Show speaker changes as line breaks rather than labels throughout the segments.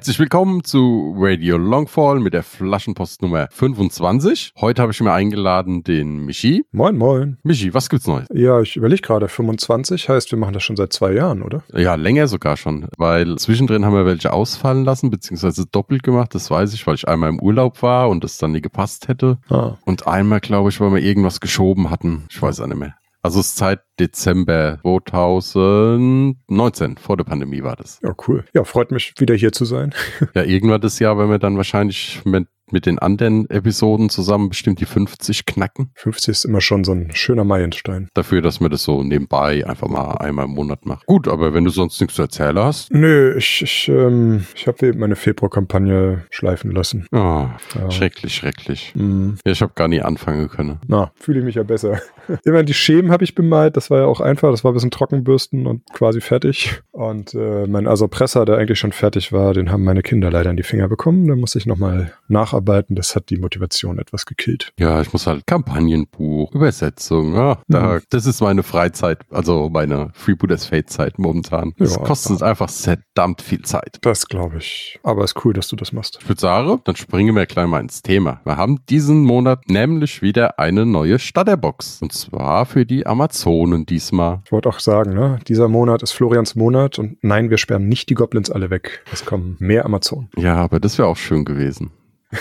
Herzlich willkommen zu Radio Longfall mit der Flaschenpost Nummer 25. Heute habe ich mir eingeladen den Michi.
Moin, moin.
Michi, was gibt's Neues?
Ja, ich überlege gerade, 25 heißt, wir machen das schon seit zwei Jahren, oder?
Ja, länger sogar schon, weil zwischendrin haben wir welche ausfallen lassen, beziehungsweise doppelt gemacht, das weiß ich, weil ich einmal im Urlaub war und es dann nie gepasst hätte.
Ah.
Und einmal, glaube ich, weil wir irgendwas geschoben hatten. Ich weiß auch nicht mehr. Also es ist seit Dezember 2019, vor der Pandemie war das.
Ja, cool. Ja, freut mich, wieder hier zu sein.
Ja, irgendwann das Jahr, wenn wir dann wahrscheinlich mit, mit den anderen Episoden zusammen bestimmt die 50 knacken.
50 ist immer schon so ein schöner Meilenstein.
Dafür, dass man das so nebenbei einfach mal einmal im Monat macht. Gut, aber wenn du sonst nichts zu erzählen hast.
Nö, ich, ich, ähm, ich habe meine Februarkampagne schleifen lassen.
Oh,
Ja.
Schrecklich, schrecklich.
Hm.
Ja, ich habe gar nie anfangen können.
Na, fühle ich mich ja besser. Immerhin die Schemen habe ich bemalt, das war ja auch einfach, das war ein bisschen Trockenbürsten und quasi fertig. Und äh, mein Asopressor, der eigentlich schon fertig war, den haben meine Kinder leider in die Finger bekommen. Da musste ich nochmal nacharbeiten, das hat die Motivation etwas gekillt.
Ja, ich muss halt Kampagnenbuch, Übersetzung. Ja, da,
Mhm.
Das ist meine Freizeit, also meine Freebooters Fate Zeit momentan. Das
Ja.
kostet einfach verdammt viel Zeit.
Das glaube ich. Aber ist cool, dass du das machst.
Ich würde sagen, dann springen wir gleich mal ins Thema. Wir haben diesen Monat nämlich wieder eine neue Starterbox. Und zwar für die Amazonen diesmal.
Ich wollte auch sagen, ne, dieser Monat ist Florians Monat und nein, wir sperren nicht die Goblins alle weg. Es kommen mehr Amazonen.
Ja, aber das wäre auch schön gewesen.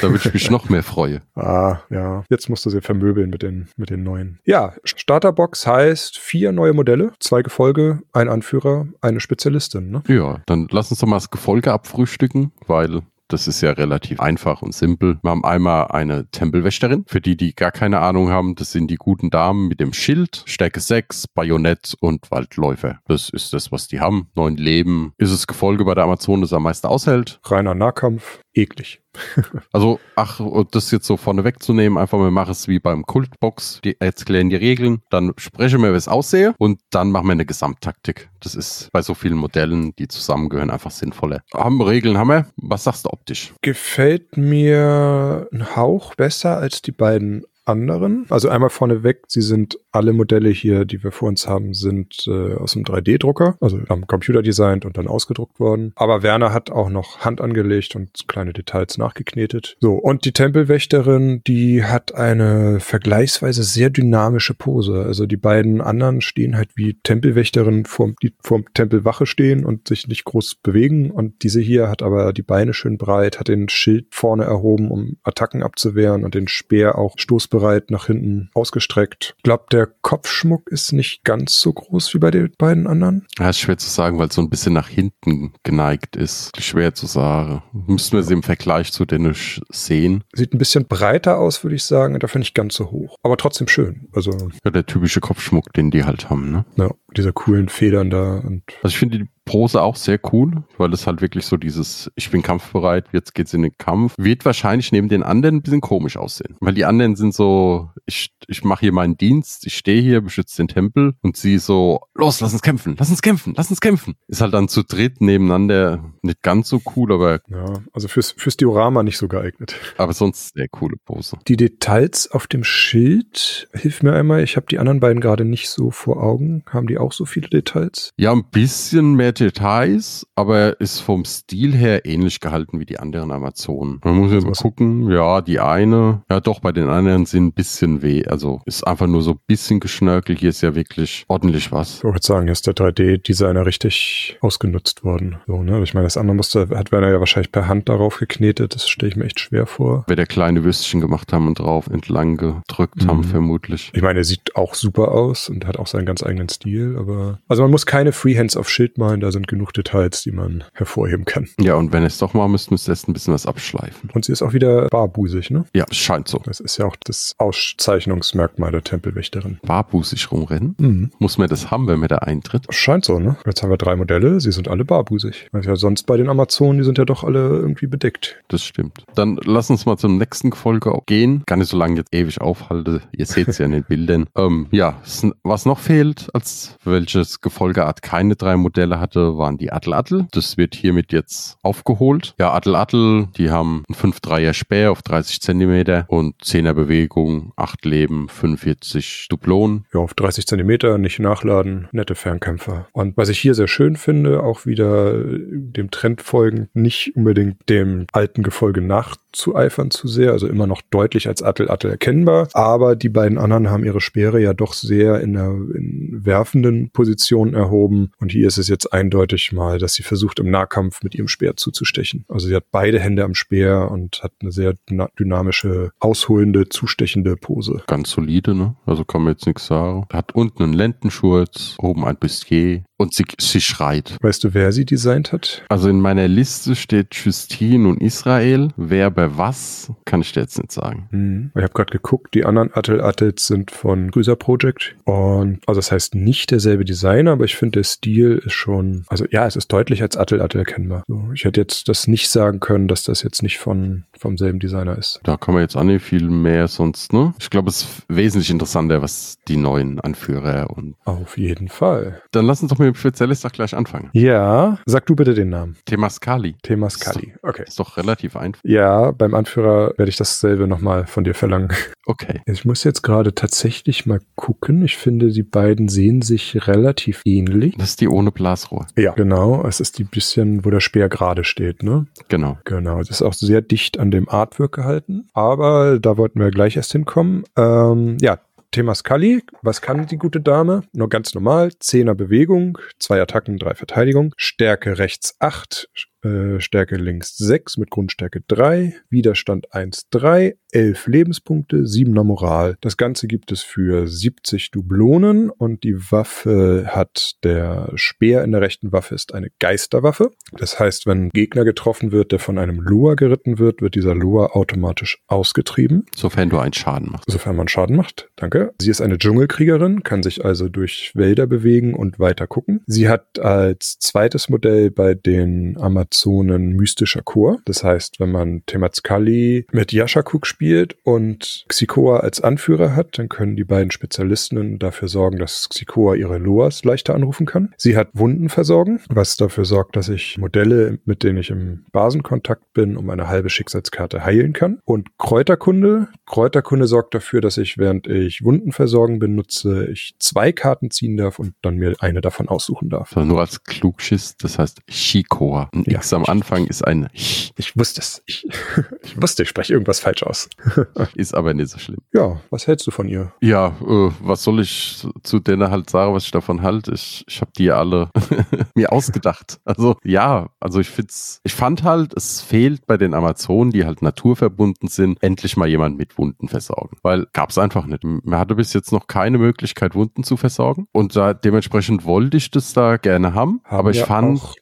Da würde ich mich noch mehr freuen.
Ah, ja. Jetzt musst du sie vermöbeln mit den, mit den neuen. Ja, Starterbox heißt vier neue Modelle, zwei Gefolge, ein Anführer, eine Spezialistin, ne?
Ja, dann lass uns doch mal das Gefolge abfrühstücken, weil das ist ja relativ einfach und simpel. Wir haben einmal eine Tempelwächterin. Für die, die gar keine Ahnung haben, das sind die guten Damen mit dem Schild, Stärke 6, Bajonett und Waldläufer. Das ist das, was die haben. Neun Leben. Ist das Gefolge bei der Amazon, das am meisten aushält.
Reiner Nahkampf, eklig.
Also, ach, und das jetzt so vorne wegzunehmen, einfach mal machen es wie beim Kultbox, die erklären die Regeln, dann sprechen wir, wie es aussehe und dann machen wir eine Gesamttaktik. Das ist bei so vielen Modellen, die zusammengehören, einfach sinnvoller. Haben Regeln, haben wir. Was sagst du optisch?
Gefällt mir ein Hauch besser als die beiden anderen. Also einmal vorneweg, sie sind alle Modelle hier, die wir vor uns haben, sind äh, aus dem 3D-Drucker, also am Computer designt und dann ausgedruckt worden. Aber Werner hat auch noch Hand angelegt und kleine Details nachgeknetet. So, und die Tempelwächterin, die hat eine vergleichsweise sehr dynamische Pose. Also die beiden anderen stehen halt wie Tempelwächterin vorm, die vorm Tempelwache stehen und sich nicht groß bewegen. Und diese hier hat aber die Beine schön breit, hat den Schild vorne erhoben, um Attacken abzuwehren und den Speer auch stoßbereit nach hinten ausgestreckt. Ich glaube, der Kopfschmuck ist nicht ganz so groß wie bei den beiden anderen.
Ja, ist schwer zu sagen, weil es so ein bisschen nach hinten geneigt ist. Schwer zu sagen. Müssten wir sie im Vergleich zu denen sch- sehen.
Sieht ein bisschen breiter aus, würde ich sagen, und dafür nicht ganz so hoch. Aber trotzdem schön. Also,
Ja, der typische Kopfschmuck, den die halt haben, ne?
ja, diese coolen Federn da und
Also ich finde die Pose auch sehr cool, weil es halt wirklich so dieses, ich bin kampfbereit, jetzt geht's in den Kampf, wird wahrscheinlich neben den anderen ein bisschen komisch aussehen. Weil die anderen sind so, ich, ich mache hier meinen Dienst, ich stehe hier, beschütze den Tempel und sie so, los, lass uns kämpfen, lass uns kämpfen, lass uns kämpfen. Ist halt dann zu dritt nebeneinander nicht ganz so cool, aber,
ja, also fürs, fürs Diorama nicht so geeignet.
aber sonst sehr coole Pose.
Die Details auf dem Schild, hilf mir einmal, ich habe die anderen beiden gerade nicht so vor Augen. Haben die auch so viele Details?
Ja, ein bisschen mehr Details, aber ist vom Stil her ähnlich gehalten wie die anderen Amazonen. Man muss jetzt mal
Was-
gucken. Ja, die eine, ja doch, bei den anderen sind ein bisschen weh. Also ist einfach nur so ein bisschen geschnörkelt. Hier ist ja wirklich ordentlich was.
Ich wollte sagen, hier ist der 3D-Designer richtig ausgenutzt worden. So, ne? Ich meine, das andere musste, hat Werner ja wahrscheinlich per Hand darauf geknetet. Das stelle ich mir echt schwer vor.
Wir da kleine Würstchen gemacht haben und drauf entlang gedrückt haben,
Mhm.
vermutlich.
Ich meine, er sieht auch super aus und hat auch seinen ganz eigenen Stil, aber also man muss keine Freehands auf Schild malen, da sind genug Details, die man hervorheben kann.
Ja, und wenn es doch mal müsst, müsst ihr erst ein bisschen was abschleifen.
Und sie ist auch wieder barbusig, ne?
Ja, scheint so.
Das ist ja auch das Auszeichnungsmerkmal der Tempelwächterin.
Barbusig rumrennen.
Mhm.
Muss man das haben, wenn man da eintritt?
Scheint so, ne? Jetzt haben wir drei Modelle, sie sind alle barbusig. Weil ja sonst bei den Amazonen, die sind ja doch alle irgendwie bedeckt.
Das stimmt. Dann lass uns mal zum nächsten Gefolge gehen. Gar nicht so lange jetzt ewig aufhalte. Ihr seht es ja in den Bildern. Ähm, ja, was noch fehlt, als welches Gefolgeart keine drei Modelle hatte, waren die Attel-Attel. Das wird hiermit jetzt aufgeholt. Ja, Attel-Attel, die haben einen 5-3er Speer auf 30 Zentimeter und 10er Bewegung, 8 Leben, 45 Duplonen.
Ja, auf 30 Zentimeter, nicht nachladen, nette Fernkämpfer. Und was ich hier sehr schön finde, auch wieder dem Trend folgend, nicht unbedingt dem alten Gefolge nachzueifern zu sehr, also immer noch deutlich als Attel-Attel erkennbar, aber die beiden anderen haben ihre Speere ja doch sehr in der in werfenden Position erhoben und hier ist es jetzt eindeutig mal, dass sie versucht im Nahkampf mit ihrem Speer zuzustechen. Also sie hat beide Hände am Speer und hat eine sehr dyna- dynamische, ausholende, zustechende Pose.
Ganz solide, ne? Also kann man jetzt nichts sagen. Hat unten einen Lendenschurz, oben ein Bustier und sie, sie schreit.
Weißt du, wer sie designt hat?
Also in meiner Liste steht Justine und Israel. Wer bei was, kann ich dir jetzt nicht sagen.
Mhm. Ich habe gerade geguckt, die anderen Attel Attles sind von Grüßer Project. Und also das heißt nicht derselbe Designer, aber ich finde, der Stil ist schon, also ja, es ist deutlich als Attel Attel erkennbar. So, ich hätte jetzt das nicht sagen können, dass das jetzt nicht von vom selben Designer ist.
Da kann man jetzt auch nicht viel mehr sonst, ne? Ich glaube, es ist wesentlich interessanter, was die neuen Anführer und
Auf jeden Fall.
dann lass uns doch mit dem Spezialist gleich anfangen.
Ja, sag du bitte den Namen.
Temascali.
Temascali. Okay.
Ist doch relativ einfach.
Ja, beim Anführer werde ich dasselbe nochmal von dir verlangen.
Okay.
Ich muss jetzt gerade tatsächlich mal gucken. Ich finde, die beiden sehen sich relativ ähnlich.
Das ist die ohne Blasrohr.
Ja, genau. Es ist die bisschen, wo der Speer gerade steht, ne?
Genau.
Genau. Das ist auch sehr dicht an dem Artwork gehalten. Aber da wollten wir gleich erst hinkommen. Ähm, ja. Temascali, was kann die gute Dame? Nur ganz normal, Zehner Bewegung, zwei Attacken, drei Verteidigung, Stärke rechts 8, äh, Stärke links 6 mit Grundstärke 3, Widerstand 1, 3, 11 Lebenspunkte, 7er Moral. Das Ganze gibt es für 70 Dublonen und die Waffe hat der Speer in der rechten Waffe ist eine Geisterwaffe. Das heißt, wenn ein Gegner getroffen wird, der von einem Lua geritten wird, wird dieser Lua automatisch ausgetrieben,
Sofern du einen Schaden machst.
sofern man Schaden macht. Danke. Sie ist eine Dschungelkriegerin, kann sich also durch Wälder bewegen und weiter gucken. Sie hat als zweites Modell bei den Amazonen mystischer Chor. Das heißt, wenn man Temazkali mit Yashakuk spielt und Xikoa als Anführer hat, dann können die beiden Spezialistinnen dafür sorgen, dass Xikoa ihre Loas leichter anrufen kann. Sie hat Wunden versorgen, was dafür sorgt, dass ich Modelle, mit denen ich im Basenkontakt bin, um eine halbe Schicksalskarte heilen kann. Und Kräuterkunde. Kräuterkunde sorgt dafür, dass ich, während ich Wunden versorgen benutze, ich zwei Karten ziehen darf und dann mir eine davon aussuchen darf.
So, nur als Klugschiss, das heißt Shikoa. Ein
Ja.
X am Anfang ist ein Ch,
Ich wusste es. Ich, ich wusste, ich spreche irgendwas falsch aus.
ist aber nicht so schlimm.
Ja, was hältst du von ihr?
Ja, äh, was soll ich zu denen halt sagen, was ich davon halte? Ich, ich habe die alle mir ausgedacht. Also ja, also ich find's, ich fand halt, es fehlt bei den Amazonen, die halt naturverbunden sind, endlich mal jemand mit Wunden versorgen. Weil gab's einfach nicht. Man hatte bis jetzt noch keine Möglichkeit, Wunden zu versorgen. Und da, dementsprechend wollte ich das da gerne haben.
Haben
aber ich
ja
fand,
auch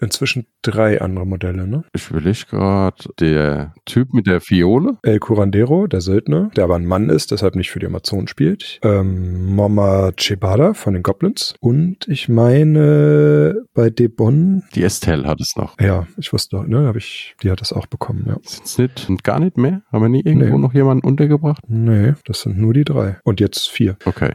inzwischen drei andere Modelle, ne?
ich will ich gerade, der Typ mit der Fiole,
El Curandero, der Söldner, der aber ein Mann ist, deshalb nicht für die Amazonen spielt. Ähm, Mama Chebada von den Goblins. Und ich meine, bei Debon,
die Estelle hat es noch.
ja, ich wusste doch, ne, hab ich, die hat das auch bekommen, ja.
Sind's nicht und gar nicht mehr? Haben wir nie irgendwo
Nee.
noch jemanden untergebracht?
Nee, das sind nur die drei. Und jetzt vier.
Okay.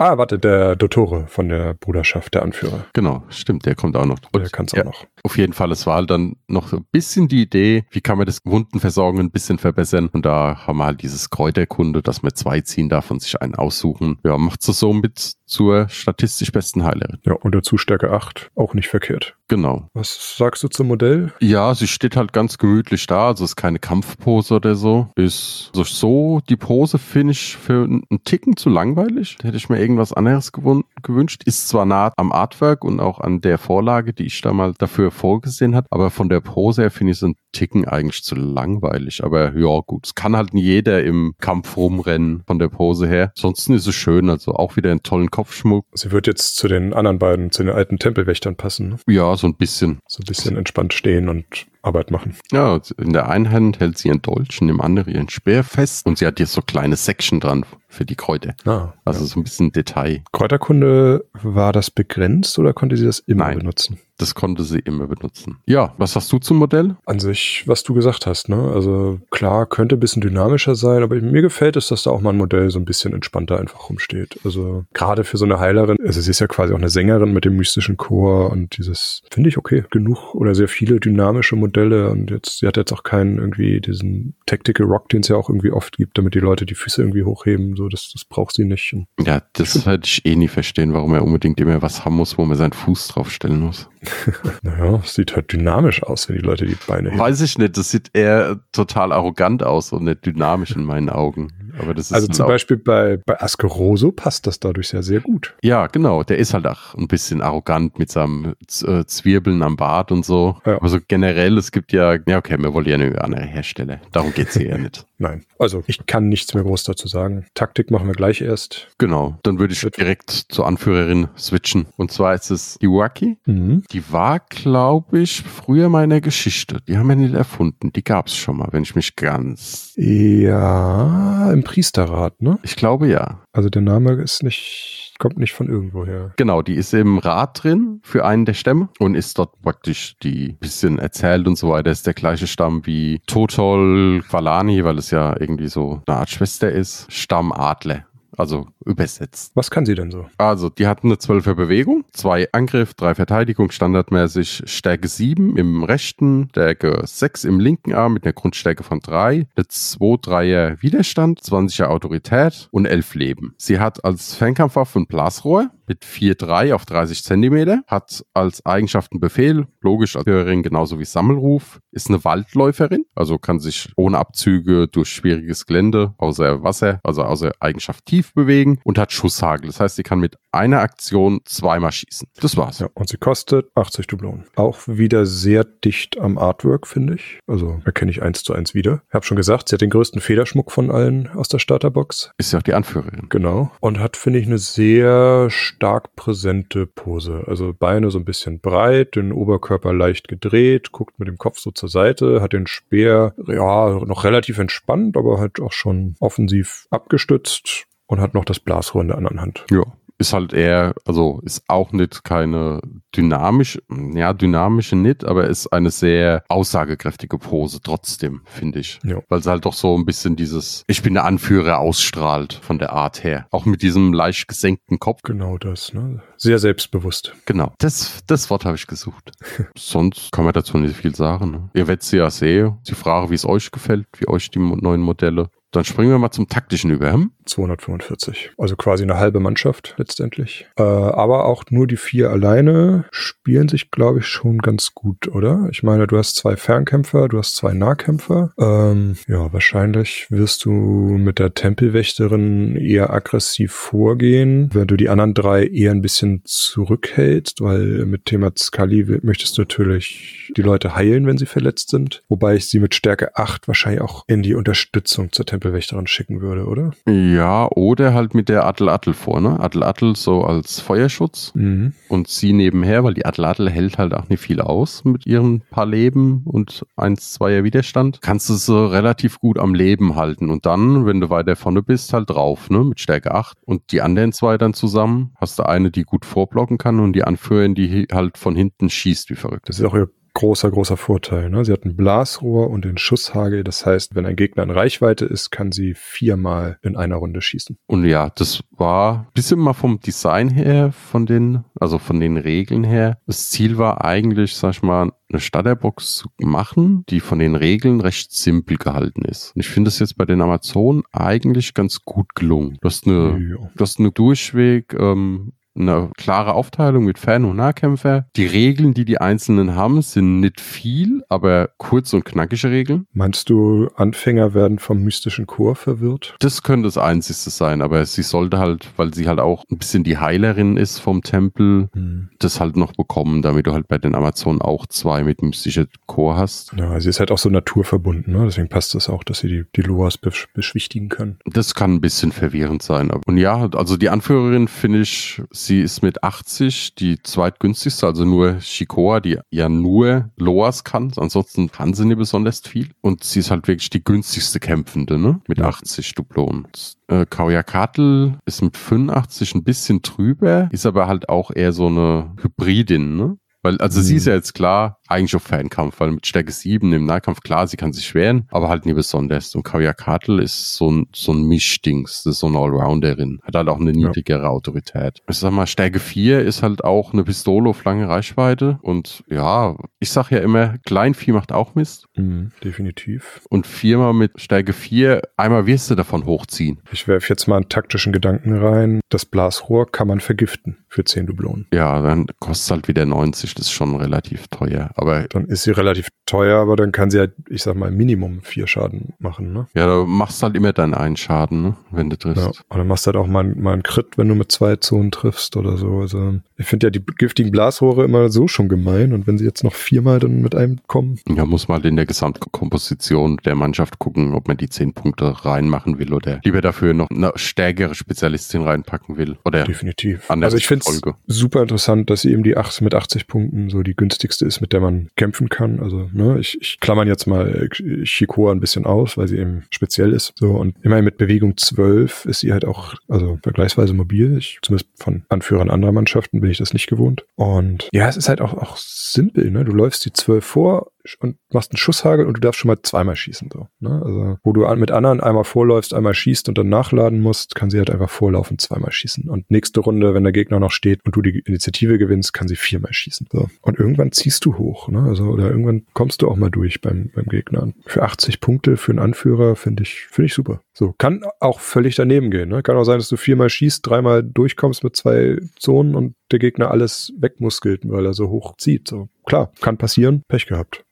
Ah, warte, der Dottore von der Bruderschaft, der Anführer.
Genau, stimmt, der kommt auch noch.
Der kann es auch
ja,
noch.
Auf jeden Fall, es war halt dann noch so ein bisschen die Idee, wie kann man das Wundenversorgen ein bisschen verbessern. Und da haben wir halt dieses Kräuterkunde, dass man zwei ziehen darf und sich einen aussuchen. Ja, macht es somit zur statistisch besten Heilerin.
Ja, und dazu Stärke 8, auch nicht verkehrt.
Genau.
Was sagst du zum Modell?
Ja, sie steht halt ganz gemütlich da, also ist keine Kampfpose oder so. Ist so, so die Pose finde ich für einen Ticken zu langweilig. Da hätte ich mir irgendwas anderes gewünscht. Ist zwar nah am Artwork und auch an der Vorlage, die ich da mal dafür vorgesehen hat, aber von der Pose her finde ich so einen Ticken eigentlich zu langweilig. Aber ja, gut, es kann halt jeder im Kampf rumrennen von der Pose her. Ansonsten ist es schön, also auch wieder einen tollen Kopfschmuck.
Sie wird jetzt zu den anderen beiden, zu den alten Tempelwächtern passen. Ne?
Ja, so ein bisschen.
So ein bisschen entspannt stehen und Arbeit machen.
Ja, in der einen Hand hält sie ihren Dolch, in dem anderen ihren Speer fest und sie hat hier so kleine Section dran für die Kräuter.
Ah,
Also so ein bisschen Detail.
Kräuterkunde, war das begrenzt oder konnte sie das immer
Nein.
benutzen?
Das konnte sie immer benutzen. Ja, was hast du zum Modell?
An sich, was du gesagt hast, ne? Also klar, könnte ein bisschen dynamischer sein, aber mir gefällt es, dass da auch mal ein Modell so ein bisschen entspannter einfach rumsteht. Also gerade für so eine Heilerin, also sie ist ja quasi auch eine Sängerin mit dem mystischen Chor und dieses, finde ich okay, genug oder sehr viele dynamische Modelle und jetzt, sie hat jetzt auch keinen irgendwie diesen Tactical Rock, den es ja auch irgendwie oft gibt, damit die Leute die Füße irgendwie hochheben, so, das, das braucht sie nicht. Und
Ja, das hätte ich eh nie verstehen, warum er unbedingt immer was haben muss, wo man seinen Fuß draufstellen muss.
naja, sieht halt dynamisch aus, wenn die Leute die Beine heben.
Weiß ich nicht, das sieht eher total arrogant aus und nicht dynamisch in meinen Augen. Aber das ist
Also zum Beispiel bei, bei Askeroso passt das dadurch ja sehr gut.
Ja, genau. Der ist halt auch ein bisschen arrogant mit seinem äh, Zwirbeln am Bart und so.
Ja.
Aber so generell, es gibt ja, ja, okay, wir wollen ja eine andere Hersteller. Darum geht's hier ja nicht.
Nein. Also ich kann nichts mehr groß dazu sagen. Taktik machen wir gleich erst.
Genau. Dann würde ich direkt zur Anführerin switchen. Und zwar ist es Iwaki.
Mhm.
Die war, glaube ich, früher mal in der Geschichte. Die haben wir nicht erfunden. Die gab's schon mal, wenn ich mich ganz.
Ja, im Priesterrat, ne?
Ich glaube ja.
Also der Name ist nicht, kommt nicht von irgendwoher.
Genau, die ist im Rat drin für einen der Stämme und ist dort praktisch die bisschen erzählt und so weiter. Ist der gleiche Stamm wie Totol Valani, weil es ja irgendwie so eine Art Schwester ist. Stamm Adler. Also übersetzt.
Was kann sie denn so?
Also, die hatten eine 12er Bewegung, zwei Angriff, drei Verteidigung, standardmäßig Stärke 7 im rechten, Stärke 6 im linken Arm mit einer Grundstärke von 3, eine 2-3er Widerstand, 20er Autorität und 11 Leben. Sie hat als Fernkampfwaffe ein Blasrohr mit 4-3 auf 30 Zentimeter, hat als Eigenschaften Befehl, logisch als Hörerin genauso wie Sammelruf, ist eine Waldläuferin, also kann sich ohne Abzüge durch schwieriges Gelände, außer Wasser, also außer Eigenschaft tief bewegen und hat Schusshagel. Das heißt, sie kann mit einer Aktion zweimal schießen. Das war's.
Ja, und sie kostet 80 Dublonen. Auch wieder sehr dicht am Artwork, finde ich. Also erkenne ich eins zu eins wieder. Ich habe schon gesagt, sie hat den größten Federschmuck von allen aus der Starterbox.
Ist ja auch die Anführerin.
Genau. Und hat, finde ich, eine sehr stark präsente Pose. Also Beine so ein bisschen breit, den Oberkörper leicht gedreht, guckt mit dem Kopf so zur Seite, hat den Speer, ja, noch relativ entspannt, aber halt auch schon offensiv abgestützt und hat noch das Blasrohr in der anderen Hand.
Ja. Ist halt eher, also ist auch nicht keine dynamisch, ja, dynamische nicht, aber ist eine sehr aussagekräftige Pose trotzdem, finde ich.
Ja.
Weil sie halt doch so ein bisschen dieses, ich bin der Anführer ausstrahlt von der Art her. Auch mit diesem leicht gesenkten Kopf.
Genau das, ne? Sehr selbstbewusst.
Genau. Das, das Wort habe ich gesucht. Sonst kann man dazu nicht viel sagen. Ne? Ihr werdet sie ja sehen. Sie fragen, wie es euch gefällt, wie euch die neuen Modelle. Dann springen wir mal zum taktischen über. Hm?
245. Also quasi eine halbe Mannschaft letztendlich. Äh, aber auch nur die vier alleine spielen sich, glaube ich, schon ganz gut, oder? Ich meine, du hast zwei Fernkämpfer, du hast zwei Nahkämpfer. Ähm, ja, wahrscheinlich wirst du mit der Tempelwächterin eher aggressiv vorgehen, wenn du die anderen drei eher ein bisschen zurückhältst, weil mit Thema Skali möchtest du natürlich die Leute heilen, wenn sie verletzt sind. Wobei ich sie mit Stärke 8 wahrscheinlich auch in die Unterstützung zur Tempelwächterin schicken würde, oder?
Ja, oder halt mit der Attel-Attel vor, ne? Attel-Attel so als Feuerschutz
Mhm.
und sie nebenher, weil die Attel-Attel hält halt auch nicht viel aus mit ihren paar Leben und 1, 2er Widerstand. Kannst du sie relativ gut am Leben halten und dann, wenn du weiter vorne bist, halt drauf, ne? Mit Stärke 8 und die anderen zwei dann zusammen. Hast du eine, die gut vorblocken kann und die Anführerin, die halt von hinten schießt wie verrückt.
Das ist auch ihr großer, großer Vorteil. Ne? Sie hat ein Blasrohr und den Schusshagel. Das heißt, wenn ein Gegner in Reichweite ist, kann sie viermal in einer Runde schießen.
Und ja, das war ein bisschen mal vom Design her, von den, also von den Regeln her. Das Ziel war eigentlich, sag ich mal, eine Starterbox zu machen, die von den Regeln recht simpel gehalten ist. Und ich finde es jetzt bei den Amazonen eigentlich ganz gut gelungen. Du hast eine,
Ja.
du hast eine Durchweg, ähm, eine klare Aufteilung mit Fan- und Nahkämpfer. Die Regeln, die die Einzelnen haben, sind nicht viel, aber kurz und knackige Regeln.
Meinst du, Anfänger werden vom mystischen Chor verwirrt?
Das könnte das Einzige sein, aber sie sollte halt, weil sie halt auch ein bisschen die Heilerin ist vom Tempel,
Hm.
das halt noch bekommen, damit du halt bei den Amazonen auch zwei mit mystischer Chor hast.
Ja, sie ist halt auch so naturverbunden, ne? deswegen passt es auch, dass sie die, die Loas besch beschwichtigen können.
Das kann ein bisschen verwirrend sein. Und ja, also die Anführerin finde ich, sie ist mit 80 die zweitgünstigste, also nur Shikoa, die ja nur Loas kann. Ansonsten kann sie nicht besonders viel. Und sie ist halt wirklich die günstigste Kämpfende, ne? Mit
Ja.
80 Duplonen. Äh, Kauyakatl ist mit 85 ein bisschen drüber, ist aber halt auch eher so eine Hybridin, ne? Weil, also sie
Mhm.
ist ja jetzt klar, eigentlich auf Fernkampf, weil mit Stärke 7 im Nahkampf, klar, sie kann sich wehren, aber halt nie besonders. Und Kauyakatl ist so ein, so ein Mischdings, das ist so eine Allrounderin. Hat halt auch eine
Ja.
niedrigere Autorität. Ich sag mal, Stärke 4 ist halt auch eine Pistole auf lange Reichweite. Und ja, ich sag ja immer, Kleinvieh macht auch Mist.
Mhm, definitiv.
Und viermal mit Stärke 4, einmal wirst du davon hochziehen.
Ich werfe jetzt mal einen taktischen Gedanken rein. Das Blasrohr kann man vergiften für 10 Dublonen.
Ja, dann kostet es halt wieder 90, das ist schon relativ teuer. Aber
Dann ist sie relativ teuer, aber dann kann sie halt, ich sag mal, Minimum vier Schaden machen, ne?
ja, du machst halt immer deinen einen Schaden, ne? wenn du triffst.
Ja. Und dann machst du halt auch mal, mal einen Crit, wenn du mit zwei Zonen triffst oder so. Also ich finde ja die giftigen Blasrohre immer so schon gemein. Und wenn sie jetzt noch viermal dann mit einem kommen,
Ja, muss mal in der Gesamtkomposition der Mannschaft gucken, ob man die 10 Punkte reinmachen will oder lieber dafür noch eine stärkere Spezialistin reinpacken will. Oder
definitiv. Also ich finde es super interessant, dass sie eben die 8 mit 80 Punkten so die günstigste ist, mit der man kämpfen kann. Also ne, ich, ich klammern jetzt mal äh, Shikoa ein bisschen aus, weil sie eben speziell ist. So und immerhin mit Bewegung 12 ist sie halt auch also vergleichsweise mobil. Ich, zumindest von Anführern anderer Mannschaften bin ich das nicht gewohnt. Und ja, es ist halt auch, auch simpel. Ne? Du läufst die 12 vor und machst einen Schusshagel und du darfst schon mal zweimal schießen. So, ne? Also wo du mit anderen einmal vorläufst, einmal schießt und dann nachladen musst, kann sie halt einfach vorlaufen, zweimal schießen. Und nächste Runde, wenn der Gegner noch steht und du die Initiative gewinnst, kann sie viermal schießen. So. Und irgendwann ziehst du hoch, ne? Also oder irgendwann kommst du auch mal durch beim, beim Gegner. Für 80 Punkte für einen Anführer finde ich, finde ich super. So, kann auch völlig daneben gehen. Ne? Kann auch sein, dass du viermal schießt, dreimal durchkommst mit zwei Zonen und der Gegner alles wegmuskelt, weil er so hoch zieht. So, klar, kann passieren, Pech gehabt.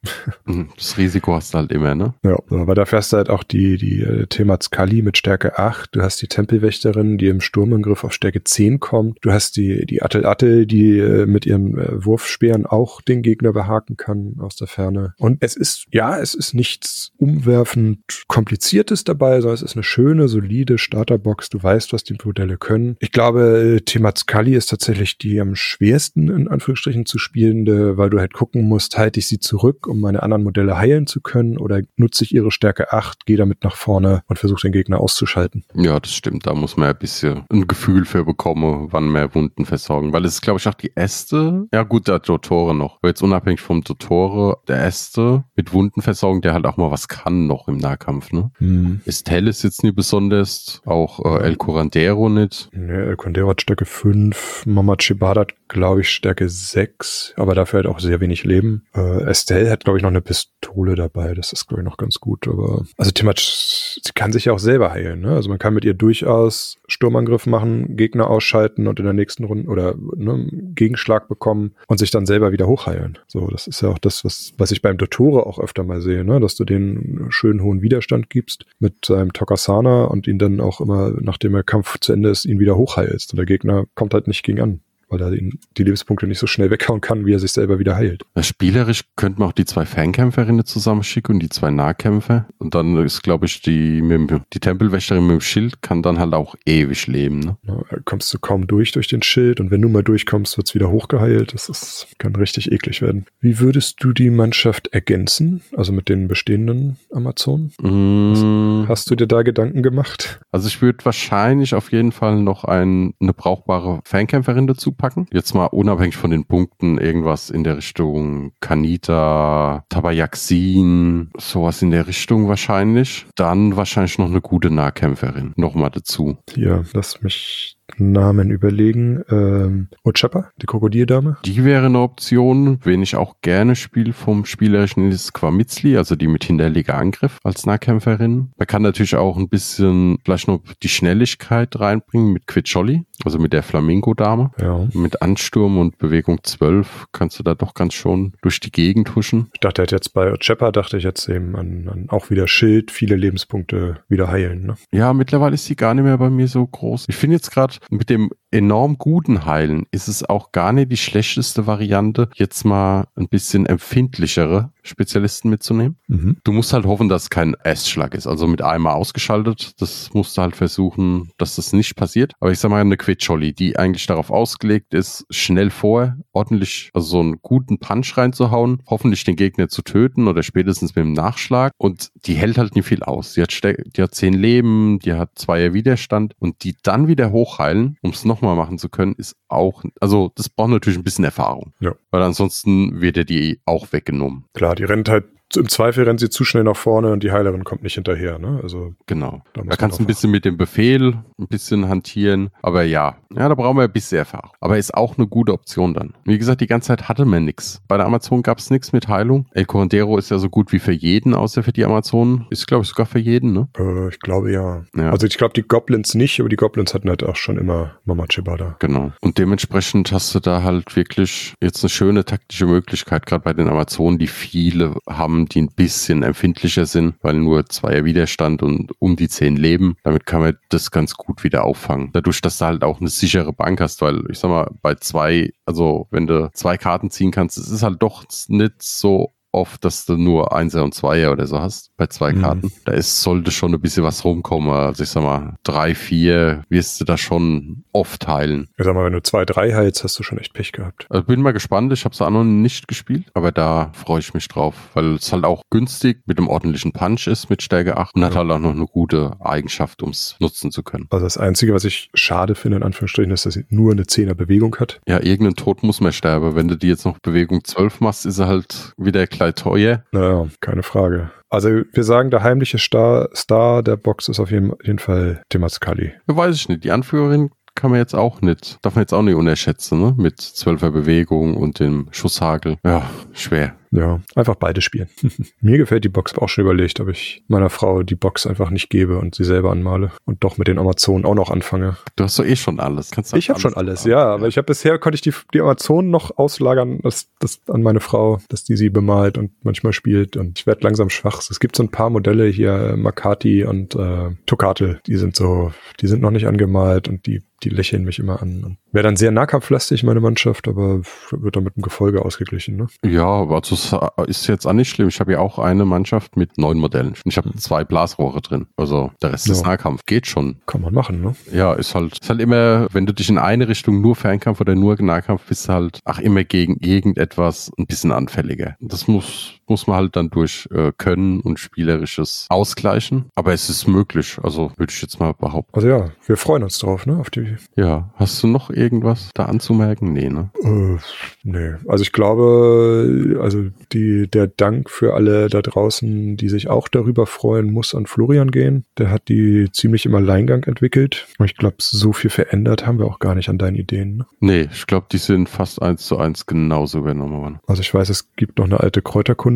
Mhm, das Risiko hast du halt immer, ne?
Ja, aber dafür hast du halt auch die, die äh, Thema Skali mit Stärke 8. Du hast die Tempelwächterin, die im Sturmangriff auf Stärke 10 kommt. Du hast die, die Attel Attel, die äh, mit ihren äh, Wurfspeeren auch den Gegner behaken kann aus der Ferne. Und es ist, ja, es ist nichts umwerfend kompliziertes dabei, sondern es ist eine schöne, solide Starterbox. Du weißt, was die Modelle können. Ich glaube, Thema Skali ist tatsächlich die am schwersten, in Anführungsstrichen, zu spielende, weil du halt gucken musst, halte ich sie zurück, um meine anderen Modelle heilen zu können oder nutze ich ihre Stärke 8, gehe damit nach vorne und versuche den Gegner auszuschalten.
Ja, das stimmt. Da muss man ein bisschen ein Gefühl für bekommen, wann mehr Wunden versorgen. Weil es ist, glaube ich, auch die erste. Ja, gut, der Dottore noch. Aber jetzt unabhängig vom Dottore, der erste mit Wundenversorgung, der halt auch mal was kann noch im Nahkampf, ne?
Hm.
Estelle ist jetzt nie besonders. Auch äh, El Curandero nicht.
Ne, El Condero hat Stärke 5, Mama Chibada hat, glaube ich, Stärke 6, aber dafür halt auch sehr wenig Leben. Äh, Estelle hat, glaube ich, noch eine Pistole dabei, das ist, glaube ich, noch ganz gut, aber also Timach, sie kann sich ja auch selber heilen, ne? Also man kann mit ihr durchaus Sturmangriff machen, Gegner ausschalten und in der nächsten Runde oder ne, Gegenschlag bekommen und sich dann selber wieder hochheilen. So, das ist ja auch das, was, was ich beim Dottore auch öfter mal sehe, ne? Dass du den schönen hohen Widerstand gibst mit seinem Tokasana und ihn dann auch immer, nachdem der Kampf zu Ende ist, ihn wieder hochheilst. Und der Gegner kommt halt nicht gegen an, weil er die Lebenspunkte nicht so schnell weghauen kann, wie er sich selber wieder heilt.
Ja, Spielerisch könnte man auch die zwei Fernkämpferinnen zusammenschicken und die zwei Nahkämpfer. Und dann ist, glaube ich, die, dem- die Tempelwächterin mit dem Schild kann dann halt auch ewig leben. Ne?
Ja, da kommst du kaum durch durch den Schild und wenn du mal durchkommst, wird's wieder hochgeheilt. Das ist, kann richtig eklig werden. Wie würdest du die Mannschaft ergänzen? Also mit den bestehenden Amazonen?
Mm,
Hast du dir da Gedanken gemacht?
Also ich würde wahrscheinlich auf jeden Fall noch ein, eine brauchbare Fernkämpferin dazu packen. Jetzt mal unabhängig von den Punkten irgendwas in der Richtung Kanita, Tabayaxin, sowas in der Richtung wahrscheinlich. Dann wahrscheinlich noch eine gute Nahkämpferin nochmal dazu.
Hier, lass mich Namen überlegen. Ähm, Ochapa, die Krokodildame.
Die wäre eine Option, wen ich auch gerne spiele vom spielerischen ist Quamitzli, also die mit hinterleger Angriff als Nahkämpferin. Man kann natürlich auch ein bisschen vielleicht noch die Schnelligkeit reinbringen mit Quitscholli, also mit der Flamingo-Dame.
Ja.
Mit Ansturm und Bewegung 12 kannst du da doch ganz schon durch die Gegend huschen.
Ich dachte halt jetzt bei Ochapa, dachte ich jetzt eben an, an auch wieder Schild, viele Lebenspunkte wieder heilen. Ne?
Ja, mittlerweile ist sie gar nicht mehr bei mir so groß. Ich finde jetzt gerade mit dem enorm guten Heilen ist es auch gar nicht die schlechteste Variante, jetzt mal ein bisschen empfindlichere Spezialisten mitzunehmen.
Mhm.
Du musst halt hoffen, dass es kein S-Schlag ist. Also mit einmal ausgeschaltet. Das musst du halt versuchen, dass das nicht passiert. Aber ich sag mal, eine Quitscholli, die eigentlich darauf ausgelegt ist, schnell vor, ordentlich, also so einen guten Punch reinzuhauen, hoffentlich den Gegner zu töten oder spätestens mit dem Nachschlag. Und die hält halt nicht viel aus. Die hat, die hat zehn Leben, die hat zweier Widerstand und die dann wieder hochheilen, um es nochmal machen zu können, ist auch, also das braucht natürlich ein bisschen Erfahrung.
Ja.
Weil ansonsten wird er die auch weggenommen.
Klar, die rennt halt, im Zweifel rennt sie zu schnell nach vorne und die Heilerin kommt nicht hinterher. Ne? Also
Genau.
Da
Da kannst du ein bisschen mit dem Befehl ein bisschen hantieren. Aber ja, ja, da brauchen wir ein bisschen Erfahrung. Aber ist auch eine gute Option dann. Wie gesagt, die ganze Zeit hatte man nichts. Bei der Amazon gab es nichts mit Heilung. El Corandero ist ja so gut wie für jeden, außer für die Amazonen. Ist, glaube ich, sogar für jeden, ne?
äh, ich glaube ja.
Ja.
Also ich glaube die Goblins nicht, aber die Goblins hatten halt auch schon immer Mama Chibada.
Genau. Und dementsprechend hast du da halt wirklich jetzt eine schöne taktische Möglichkeit, gerade bei den Amazonen, die viele haben, die ein bisschen empfindlicher sind, weil nur zweier Widerstand und um die zehn Leben. Damit kann man das ganz gut wieder auffangen. Dadurch, dass du halt auch eine sichere Bank hast, weil ich sag mal, bei zwei, also wenn du zwei Karten ziehen kannst, es ist halt doch nicht so oft, dass du nur Einser und Zweier oder so hast bei zwei
Mhm.
Karten. Da ist, sollte schon ein bisschen was rumkommen. Also ich sag mal, drei, vier wirst du da schon oft heilen.
Ich sag mal, wenn du zwei, drei heilst, hast du schon echt Pech gehabt.
Also bin mal gespannt. Ich habe es auch noch nicht gespielt, aber da freue ich mich drauf, weil es halt auch günstig mit einem ordentlichen Punch ist mit Stärke 8 und hat
Ja.
halt auch noch eine gute Eigenschaft, um es nutzen zu können.
Also das Einzige, was ich schade finde, in Anführungsstrichen, ist, dass sie nur eine Zehner Bewegung hat.
Ja, irgendein Tod muss man sterben. Wenn du die jetzt noch Bewegung 12 machst, ist er halt wieder gleich teuer.
Naja, keine Frage. Also wir sagen, der heimliche Star, Star der Box ist auf jeden, jeden Fall Temazkali.
Ja, weiß ich nicht. Die Anführerin kann man jetzt auch nicht, darf man jetzt auch nicht unterschätzen, ne? Mit 12er Bewegung und dem Schusshagel. Ja, schwer.
Ja, einfach beide spielen. Mir gefällt die Box, auch schon überlegt, ob ich meiner Frau die Box einfach nicht gebe und sie selber anmale und doch mit den Amazonen auch noch anfange.
Du hast doch eh schon alles. Kannst
Ich habe schon alles, ja, aber ich habe bisher konnte ich die, die Amazonen noch auslagern, das, das an meine Frau, dass die sie bemalt und manchmal spielt und ich werde langsam schwach. Es gibt so ein paar Modelle hier, Makati und äh, Tokatel, die sind so, die sind noch nicht angemalt und die die lächeln mich immer an. Wäre dann sehr nahkampflastig, meine Mannschaft, aber wird dann mit dem Gefolge ausgeglichen. Ne?
Ja, aber also es ist jetzt auch nicht schlimm. Ich habe ja auch eine Mannschaft mit neun Modellen. Ich habe zwei Blasrohre drin. Also der Rest ist
Ja.
Nahkampf. Geht schon.
Kann man machen, ne?
Ja, ist halt, ist halt immer, wenn du dich in eine Richtung nur Fernkampf oder nur Nahkampf bist, halt ach immer gegen irgendetwas ein bisschen anfälliger. Das muss, muss man halt dann durch äh, Können und Spielerisches ausgleichen. Aber es ist möglich. Also würde ich jetzt mal behaupten.
Also ja, wir freuen uns drauf, ne? Auf die.
Ja. Hast du noch irgendwas da anzumerken? Nee, ne?
Äh, nee. Also ich glaube, also die, der Dank für alle da draußen, die sich auch darüber freuen, muss an Florian gehen. Der hat die ziemlich im Alleingang entwickelt. Und ich glaube, so viel verändert haben wir auch gar nicht an deinen Ideen. Ne?
Nee, ich glaube, die sind fast eins zu eins genauso übernommen worden.
Also ich weiß, es gibt noch eine alte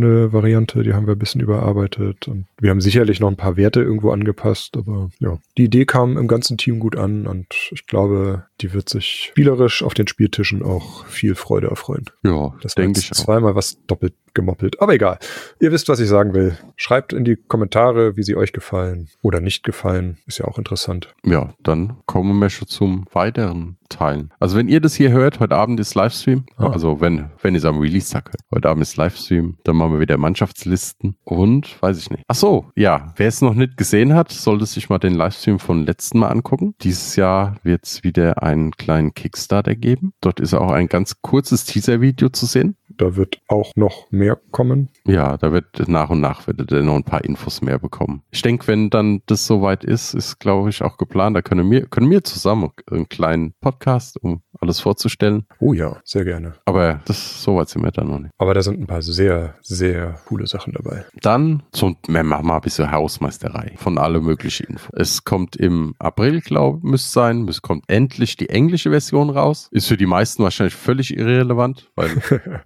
Kräuterkunde-Variante, die haben wir ein bisschen überarbeitet. Und wir haben sicherlich noch ein paar Werte irgendwo angepasst, aber ja. Die Idee kam im ganzen Team gut an und ich glaube, die wird sich spielerisch auf den Spieltischen auch viel Freude erfreuen.
Ja,
Das
denke ich auch.
zweimal was doppelt gemoppelt. Aber egal. Ihr wisst, was ich sagen will. Schreibt in die Kommentare, wie sie euch gefallen oder nicht gefallen. Ist ja auch interessant.
Ja, dann kommen wir schon zum weiteren Teilen. Also wenn ihr das hier hört, heute Abend ist Livestream.
Ah.
Also wenn, wenn ihr es am Release-Tag hört. Heute Abend ist Livestream. Dann machen wir wieder Mannschaftslisten. Und, weiß ich nicht. Ach so, ja. Wer es noch nicht gesehen hat, sollte sich mal den Livestream von letzten Mal angucken. Dieses Jahr wird es wieder einen kleinen Kickstarter geben. Dort ist auch ein ganz kurzes Teaser-Video zu sehen.
Da wird auch noch mehr kommen.
Ja, da wird nach und nach werdet ihr noch ein paar Infos mehr bekommen. Ich denke, wenn dann das soweit ist, ist, glaube ich, auch geplant. Da können wir, können wir zusammen einen kleinen Podcast um alles vorzustellen.
Oh ja, sehr gerne.
Aber das so weit sind wir da noch nicht.
Aber da sind ein paar sehr, sehr coole Sachen dabei.
Dann so wir machen mal ein bisschen Hausmeisterei von alle möglichen Infos. Es kommt im April, glaube ich, müsste sein. Es kommt endlich die englische Version raus. Ist für die meisten wahrscheinlich völlig irrelevant, weil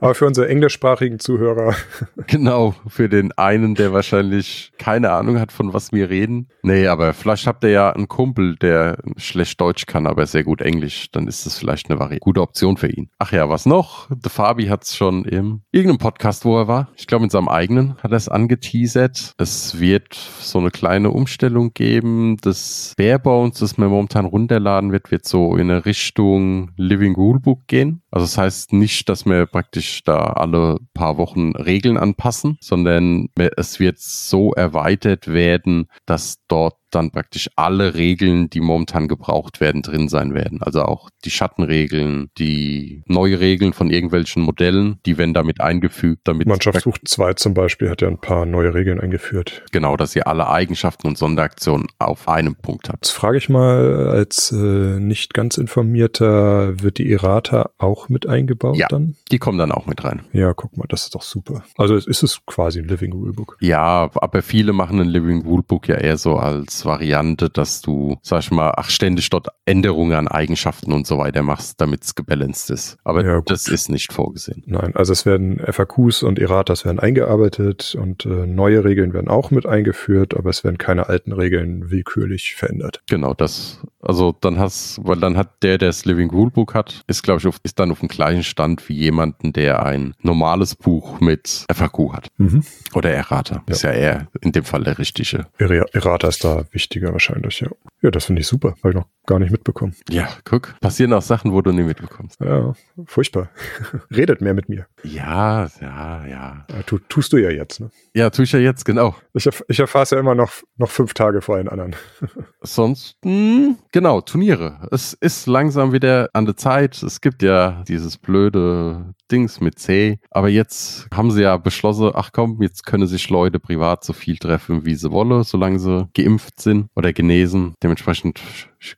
Aber für unsere englischsprachigen Zuhörer.
Genau, für den einen, der wahrscheinlich keine Ahnung hat, von was wir reden. Nee, aber vielleicht habt ihr ja einen Kumpel, der schlecht Deutsch kann, aber sehr gut Englisch. Dann ist das vielleicht eine Vari gute Option für ihn. Ach ja, was noch? The Fabi hat es schon im irgendeinem Podcast, wo er war. Ich glaube, in seinem eigenen hat er es angeteasert. Es wird so eine kleine Umstellung geben. Das Barebones, das man momentan runterladen wird, wird so in eine Richtung Living Rulebook gehen. Also das heißt nicht, dass wir praktisch da alle paar Wochen Regeln anpassen, sondern es wird so erweitert werden, dass dort dann praktisch alle Regeln, die momentan gebraucht werden, drin sein werden. Also auch die Schattenregeln, die neue Regeln von irgendwelchen Modellen, die werden damit eingefügt, damit
Mannschaftsbuch 2 zum Beispiel hat ja ein paar neue Regeln eingeführt.
Genau, dass ihr alle Eigenschaften und Sonderaktionen auf einem Punkt habt.
Jetzt frage ich mal, als äh, nicht ganz informierter, wird die Errata auch mit eingebaut
Ja.
dann?
Die kommen dann auch mit rein.
Ja, guck mal, das ist doch super. Also es ist es quasi ein Living Rulebook.
Ja, aber viele machen ein Living Rulebook ja eher so als Variante, dass du, sag ich mal, ach, ständig dort Änderungen an Eigenschaften und so weiter machst, damit es gebalanced ist. Aber
Ja,
das ist nicht vorgesehen.
Nein, also es werden FAQs und Erratas werden eingearbeitet und äh, neue Regeln werden auch mit eingeführt, aber es werden keine alten Regeln willkürlich verändert.
Genau, das, also dann hast, weil dann hat der, der das Living Rulebook hat, ist, glaube ich, ist dann auf dem gleichen Stand wie jemanden, der ein normales Buch mit FAQ hat.
Mhm.
Oder Errata. Ist ja eher in dem Fall der richtige.
Erra- Errata ist da wichtiger wahrscheinlich, ja. Ja, das finde ich super, habe ich noch gar nicht mitbekommen.
Ja, guck, passieren auch Sachen, wo du nie mitbekommst.
Ja, furchtbar. Redet mehr mit mir.
Ja, ja, ja.
Ja, tu, tust du ja jetzt, ne?
Ja, tue ich ja jetzt, genau.
Ich, erf ich erfahre es ja immer noch, noch fünf Tage vor allen anderen.
Sonst, mh, genau, Turniere. Es ist langsam wieder an der Zeit. Es gibt ja dieses blöde Dings mit C. Aber jetzt haben sie ja beschlossen, ach komm, jetzt können sich Leute privat so viel treffen, wie sie wollen, solange sie geimpft sind oder genesen. Dementsprechend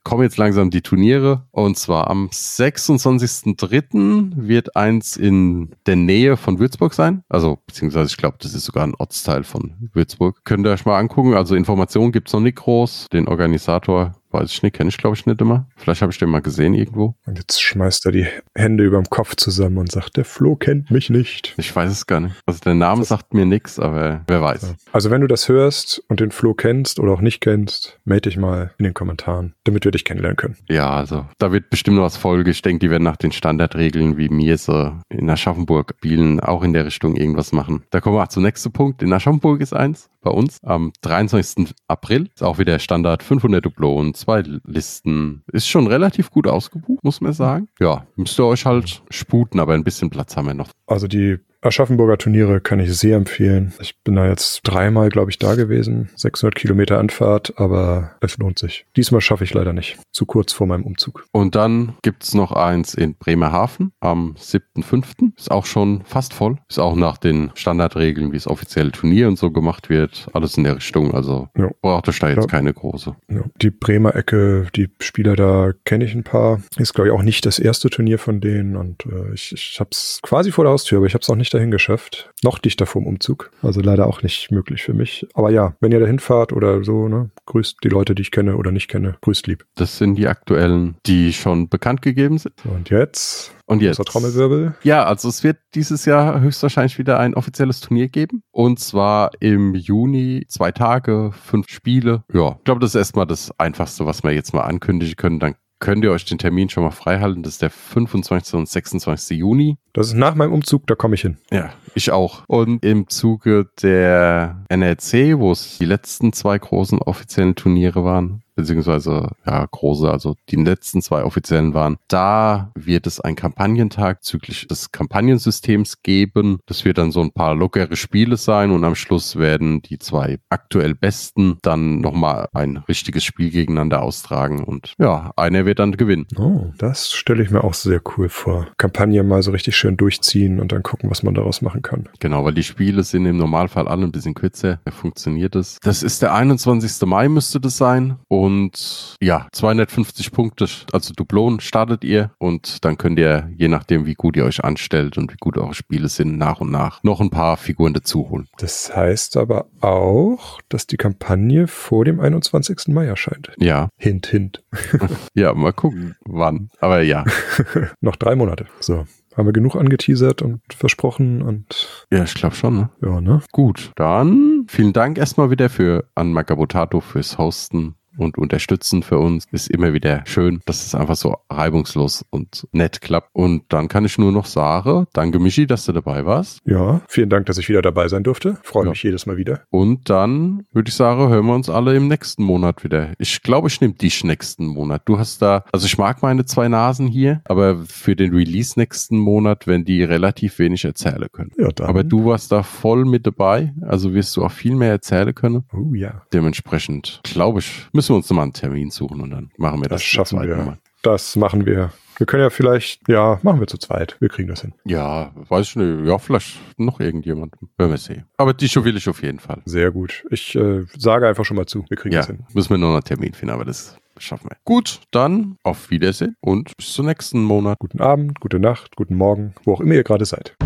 kommen jetzt langsam die Turniere. Und zwar am 26.03. wird eins in der Nähe von Würzburg sein. Also, beziehungsweise ich glaube, das ist sogar ein Ortsteil von Würzburg. Könnt ihr euch mal angucken. Also Informationen gibt's noch nicht groß. Den Organisator weiß ich nicht, kenne ich glaube ich nicht immer. Vielleicht habe ich den mal gesehen irgendwo.
Und jetzt schmeißt er die Hände überm Kopf zusammen und sagt, der Flo kennt mich nicht.
Ich weiß es gar nicht. Also der Name sagt mir nichts, aber wer weiß.
Also wenn du das hörst und den Flo kennst oder auch nicht kennst, melde dich mal in den Kommentaren, damit wir dich kennenlernen können.
Ja, also da wird bestimmt noch was Folge. Ich denke, die werden nach den Standardregeln, wie mir so in Aschaffenburg spielen, auch in der Richtung irgendwas machen. Da kommen wir auch zum nächsten Punkt. In Aschaffenburg ist eins bei uns am 23. April. Ist auch wieder Standard 500 Dublonen, zwei Listen. Ist schon relativ gut ausgebucht, muss man sagen. Ja, müsst ihr euch halt sputen, aber ein bisschen Platz haben wir noch.
Also die Aschaffenburger Turniere kann ich sehr empfehlen. Ich bin da jetzt dreimal, glaube ich, da gewesen. 600 Kilometer Anfahrt, aber es lohnt sich. Diesmal schaffe ich leider nicht. Zu kurz vor meinem Umzug.
Und dann gibt's noch eins in Bremerhaven am 7.5. Ist auch schon fast voll. Ist auch nach den Standardregeln, wie es offizielle Turnier und so gemacht wird. Alles in der Richtung. Also
Ja.
braucht euch da jetzt
Ja.
keine große.
Ja, die Bremer Ecke, die Spieler da kenne ich ein paar. Ist, glaube ich, auch nicht das erste Turnier von denen. Und äh, ich, ich habe es quasi vor der Haustür, aber ich habe es auch nicht dahin geschafft. Noch dichter vorm Umzug. Also leider auch nicht möglich für mich. Aber ja, wenn ihr dahin fahrt oder so, ne, grüßt die Leute, die ich kenne oder nicht kenne. Grüßt lieb.
Das sind die aktuellen, die schon bekannt gegeben sind.
Und jetzt?
Und jetzt.
Trommelwirbel.
Ja, also es wird dieses Jahr höchstwahrscheinlich wieder ein offizielles Turnier geben. Und zwar im Juni zwei Tage, fünf Spiele. Ja, ich glaube, das ist erstmal das Einfachste, was wir jetzt mal ankündigen können. Dann könnt ihr euch den Termin schon mal freihalten. Das ist der 25. und 26. Juni.
Das ist nach meinem Umzug, da komme ich hin.
Ja, ich auch. Und im Zuge der NRC, wo es die letzten zwei großen offiziellen Turniere waren, beziehungsweise ja, große, also die letzten zwei offiziellen waren, da wird es einen Kampagnentag züglich des Kampagnensystems geben. Das wird dann so ein paar lockere Spiele sein und am Schluss werden die zwei aktuell Besten dann nochmal ein richtiges Spiel gegeneinander austragen und ja, einer wird dann gewinnen.
Oh, das stelle ich mir auch sehr cool vor. Kampagne mal so richtig schön durchziehen und dann gucken, was man daraus machen kann.
Genau, weil die Spiele sind im Normalfall alle ein bisschen kürzer. Da funktioniert es. Das ist der 21. Mai müsste das sein. Und und ja, 250 Punkte, also Dublon startet ihr und dann könnt ihr, je nachdem wie gut ihr euch anstellt und wie gut eure Spiele sind, nach und nach noch ein paar Figuren dazu holen.
Das heißt aber auch, dass die Kampagne vor dem 21. Mai erscheint.
Ja.
Hint, hint.
ja, mal gucken, wann. Aber ja.
noch drei Monate. So haben wir genug angeteasert und versprochen und.
Ja, ich glaube schon, ne?
Ja, ne?
Gut, dann vielen Dank erstmal wieder für an Magabotato fürs Hosten und unterstützen für uns. Ist immer wieder schön, dass es einfach so reibungslos und nett klappt. Und dann kann ich nur noch sagen, danke Michi, dass du dabei warst.
Ja, vielen Dank, dass ich wieder dabei sein durfte. Freue ja. mich jedes Mal wieder.
Und dann würde ich sagen, hören wir uns alle im nächsten Monat wieder. Ich glaube, ich nehme dich nächsten Monat. Du hast da, also ich mag meine zwei Nasen hier, aber für den Release nächsten Monat, wenn die relativ wenig erzählen können. Ja, dann. Aber du warst da voll mit dabei, also wirst du auch viel mehr erzählen können.
Oh ja.
Dementsprechend, glaube ich, müssen wir uns nochmal einen Termin suchen und dann machen wir das.
Das schaffen wir. Mal. Das machen wir. Wir können ja vielleicht, ja, machen wir zu zweit. Wir kriegen das hin.
Ja, weiß ich nicht. Ja, vielleicht noch irgendjemand. Werden wir sehen. Aber die schon will ich auf jeden Fall.
Sehr gut. Ich äh, sage einfach schon mal zu. Wir kriegen
ja,
das hin.
Müssen wir noch einen Termin finden, aber das schaffen wir. Gut, dann auf Wiedersehen und bis zum nächsten Monat.
Guten Abend, gute Nacht, guten Morgen, wo auch immer ihr gerade seid.